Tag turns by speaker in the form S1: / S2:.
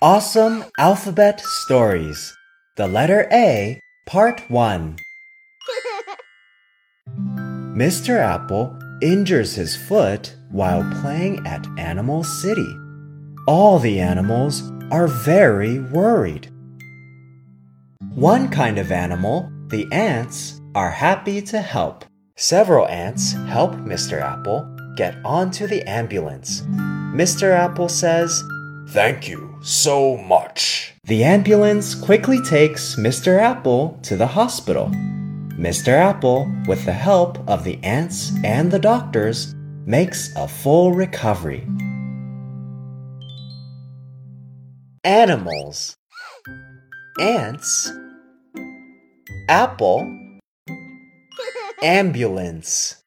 S1: Awesome Alphabet Stories The Letter A, Part 1. Mr. Apple injures his foot while playing at Animal City. All the animals are very worried. One kind of animal, the ants, are happy to help. Several ants help Mr. Apple get onto the ambulance. Mr. Apple says,
S2: Thank you so much.
S1: The ambulance quickly takes Mr. Apple to the hospital. Mr. Apple, with the help of the ants and the doctors, makes a full recovery. Animals Ants Apple Ambulance